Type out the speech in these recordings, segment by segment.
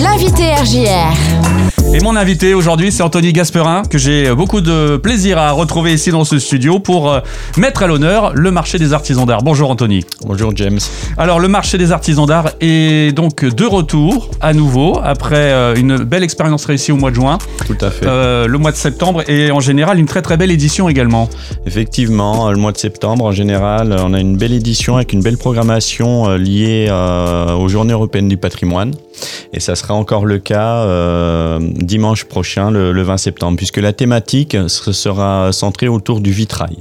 l'invité RJR. Et mon invité aujourd'hui, c'est Anthony Gasperin, que j'ai beaucoup de plaisir à retrouver ici dans ce studio pour euh, mettre à l'honneur le marché des artisans d'art. Bonjour Anthony. Bonjour James. Alors le marché des artisans d'art est donc de retour à nouveau après euh, une belle expérience réussie au mois de juin. Tout à fait. Euh, le mois de septembre et en général une très très belle édition également. Effectivement, le mois de septembre en général, on a une belle édition avec une belle programmation liée aux Journées européennes du patrimoine. Et ça sera encore le cas dimanche prochain, le, 20 septembre, puisque la thématique sera centrée autour du vitrail.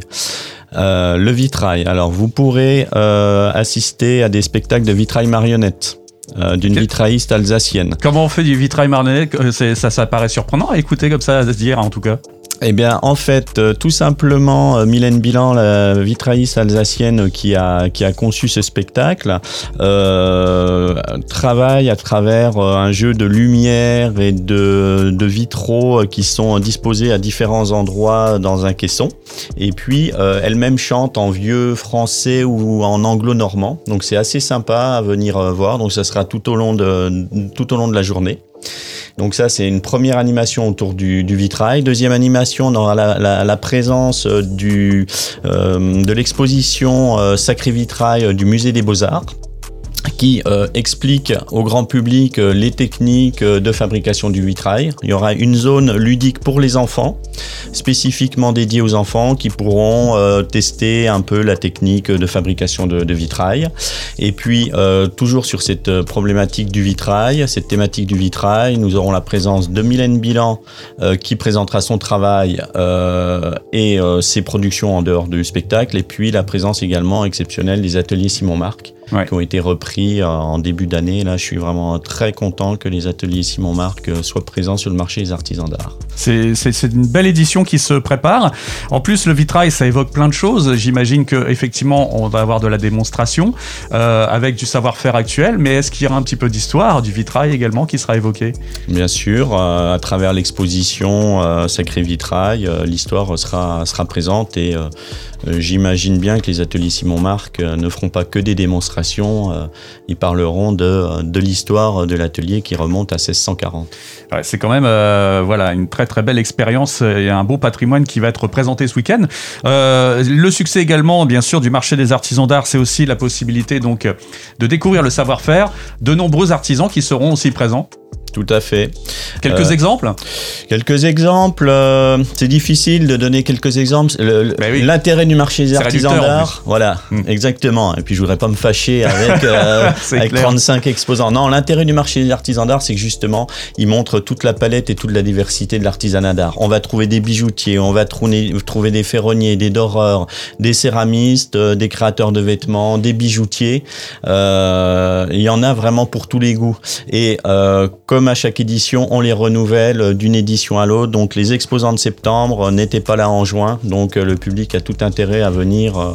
Euh, le vitrail. Alors, vous pourrez euh, assister à des spectacles de vitrail marionnette. Euh, d'une vitrailliste alsacienne. Comment on fait du vitrail marionnette ça, ça paraît surprenant à écouter comme ça, à se dire en tout cas. Eh bien, en fait, euh, tout simplement, euh, Mylène Bilan, la vitrailliste alsacienne qui a, qui a conçu ce spectacle, euh, travaille à travers euh, un jeu de lumière et de, de, vitraux qui sont disposés à différents endroits dans un caisson. Et puis, elle-même chante en vieux français ou en anglo-normand. Donc, c'est assez sympa à venir voir. Donc, ça sera tout au long de, tout au long de la journée. Donc ça, c'est une première animation autour du, vitrail. Deuxième animation, dans la, la, présence euh, euh, de l'exposition euh, Sacré Vitrail du Musée des Beaux-Arts qui euh, explique au grand public euh, les techniques euh, de fabrication du vitrail. Il y aura une zone ludique pour les enfants, spécifiquement dédiée aux enfants qui pourront tester un peu la technique de fabrication de, de vitrail. Et puis, toujours sur cette problématique du vitrail, cette thématique du vitrail, nous aurons la présence de Mylène Bilan qui présentera son travail et ses productions en dehors du spectacle. Et puis, la présence également exceptionnelle des ateliers Simon Marc qui ont été repris en début d'année. Là, je suis vraiment très content que les ateliers Simon Marc euh, soient présents sur le marché des artisans d'art. C'est une belle édition qui se prépare. En plus, le vitrail, ça évoque plein de choses. J'imagine qu'effectivement, on va avoir de la démonstration euh, avec du savoir-faire actuel. Mais est-ce qu'il y aura un petit peu d'histoire du vitrail également qui sera évoqué? Bien sûr, à travers l'exposition Sacré Vitrail, l'histoire sera, sera présente et j'imagine bien que les ateliers Simon Marc ne feront pas que des démonstrations euh, ils parleront de, de l'histoire de l'atelier qui remonte à 1640. c'est quand même euh, voilà, une très très belle expérience et un beau patrimoine qui va être présenté ce week-end. Euh, le succès également, bien sûr, du marché des artisans d'art, c'est aussi la possibilité de découvrir le savoir-faire de nombreux artisans qui seront aussi présents. Tout à fait. Quelques exemples Quelques exemples. c'est difficile de donner quelques exemples. Ben l'intérêt du marché des artisans d'art. Voilà, hmm. exactement. Et puis je voudrais pas me fâcher avec, avec 35 exposants. Non, l'intérêt du marché des artisans d'art, c'est que justement, il montre toute la palette et toute la diversité de l'artisanat d'art. On va trouver des bijoutiers, on va trouver, trouver des ferronniers, des doreurs, des céramistes, des créateurs de vêtements, des bijoutiers. Euh, il y en a vraiment pour tous les goûts. Et euh, comme à chaque édition, on les renouvelle d'une édition à l'autre. Donc les exposants de septembre n'étaient pas là en juin, donc euh, le public a tout intérêt à venir euh,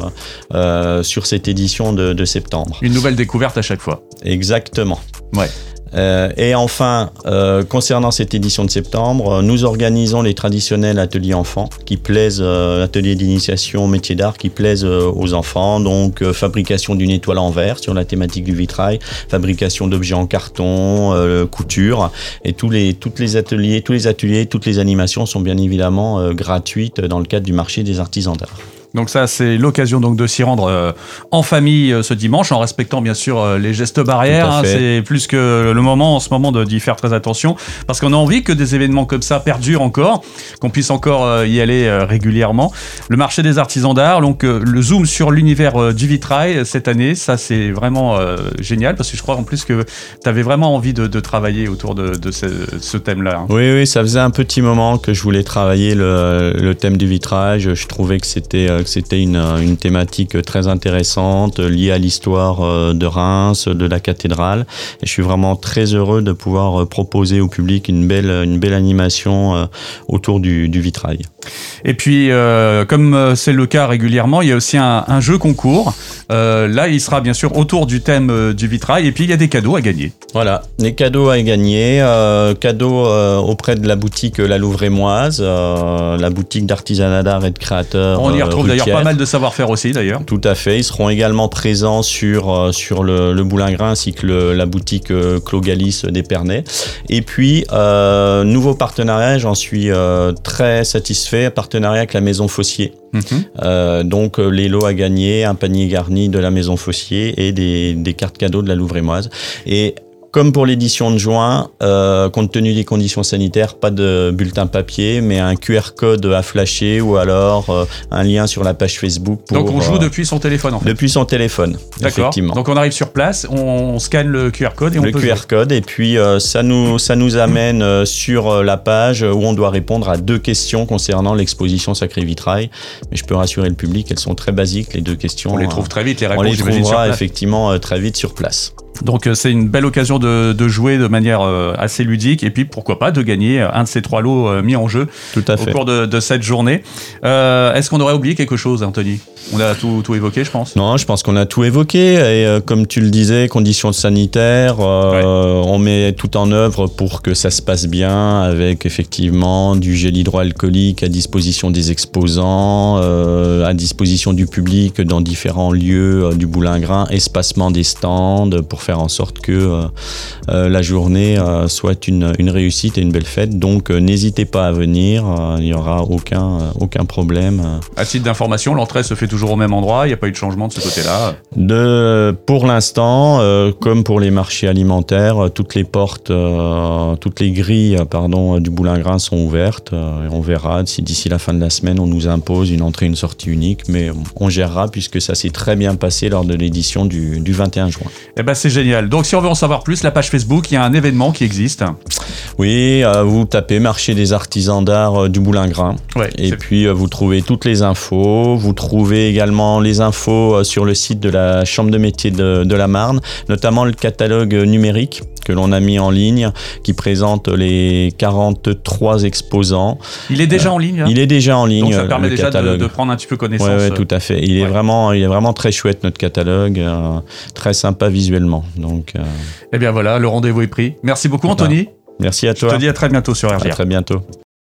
euh, sur cette édition de, de septembre. Une nouvelle découverte à chaque fois. Exactement. Ouais. Euh, et enfin, euh, concernant cette édition de septembre, nous organisons les traditionnels ateliers enfants qui plaisent, euh, ateliers d'initiation métier d'art qui plaisent aux enfants. Donc, fabrication d'une étoile en verre sur la thématique du vitrail, fabrication d'objets en carton, couture. Et tous les, toutes les ateliers, tous les ateliers, toutes les animations sont bien évidemment gratuites dans le cadre du marché des artisans d'art. Donc ça, c'est l'occasion donc de s'y rendre euh, en famille euh, ce dimanche, en respectant bien sûr euh, les gestes barrières. Hein. c'est plus que le moment en ce moment d'y faire très attention, parce qu'on a envie que des événements comme ça perdurent encore, qu'on puisse encore y aller régulièrement. Le marché des artisans d'art, donc le zoom sur l'univers du vitrail cette année, ça c'est vraiment génial, parce que je crois en plus que tu avais vraiment envie de, travailler autour de, ce, thème-là. Hein. Oui, oui, ça faisait un petit moment que je voulais travailler le, le thème du vitrail. Je trouvais que c'était c'était une, une, thématique très intéressante liée à l'histoire euh, de Reims, de la cathédrale. Et je suis vraiment très heureux de pouvoir euh, proposer au public une belle, une belle animation euh, autour du, du vitrail. Et puis, comme c'est le cas régulièrement, il y a aussi un, un jeu concours. là, il sera bien sûr autour du thème du vitrail. Et puis, il y a des cadeaux à gagner. Voilà, des cadeaux à gagner. cadeaux auprès de la boutique La Louvre-et-Moise, la boutique d'artisanat d'art et de créateurs. On y retrouve d'ailleurs pas mal de savoir-faire aussi d'ailleurs. Tout à fait. Ils seront également présents sur, sur le, le Boulingrin ainsi que la boutique Clogalis d'Épernay. Et puis, nouveau partenariat, j'en suis très satisfait, partenariat avec la Maison Fossier. Mhm. donc les lots à gagner, un panier garni de la Maison Fossier et des, des cartes cadeaux de la Louvre-et-Moise. Et comme pour l'édition de juin, euh, compte tenu des conditions sanitaires, pas de bulletin papier, mais un QR code à flasher ou alors euh, un lien sur la page Facebook. Pour, Donc on joue euh, depuis son téléphone en fait. Depuis son téléphone, effectivement. Donc on arrive sur place, on, scanne le QR code et on le QR code et puis ça nous ça nous amène sur la page où on doit répondre à deux questions concernant l'exposition Sacré Vitrail. Mais je peux rassurer le public, elles sont très basiques les deux questions. On les trouve très vite les réponses. On les trouvera effectivement très vite sur place. Donc euh, c'est une belle occasion de, de, jouer de manière euh, assez ludique et puis pourquoi pas de gagner un de ces trois lots euh, mis en jeu Tout à fait. au cours de, de cette journée. Euh, Est-ce qu'on aurait oublié quelque chose, Anthony? On a tout, tout, évoqué, je pense. Non, je pense qu'on a tout évoqué et comme tu le disais, conditions sanitaires, on met tout en œuvre pour que ça se passe bien avec effectivement du gel hydroalcoolique à disposition des exposants, à disposition du public dans différents lieux du boulingrin, espacement des stands pour faire en sorte que euh, euh, la journée euh, soit une, une, réussite et une belle fête. Donc n'hésitez pas à venir, il n'y aura aucun, aucun problème. À titre d'information, l'entrée se fait toujours au même endroit, il n'y a pas eu de changement de ce côté-là de, Pour l'instant, comme pour les marchés alimentaires, toutes les portes, toutes les grilles pardon, du boulingrin sont ouvertes. on verra si d'ici la fin de la semaine on nous impose une entrée et une sortie unique, mais on gérera puisque ça s'est très bien passé lors de l'édition du, du 21 juin. Eh ben, c'est génial. Donc si on veut en savoir plus, la page Facebook, il y a un événement qui existe. Oui, euh, vous tapez marché des artisans d'art euh, du Boulingrin. et puis euh, vous trouvez toutes les infos. Vous trouvez également les infos sur le site de la Chambre de métier de, de la Marne, notamment le catalogue numérique que l'on a mis en ligne, qui présente les 43 exposants. Il est déjà en ligne hein Il est déjà en ligne. Donc ça permet déjà de, prendre un petit peu connaissance. Oui, ouais, tout à fait. Il, est vraiment, il est vraiment très chouette, notre catalogue, très sympa visuellement. Donc, euh... Eh bien voilà, le rendez-vous est pris. Merci beaucoup, Anthony. Merci à toi. Je te dis à très bientôt sur RGR. À très bientôt.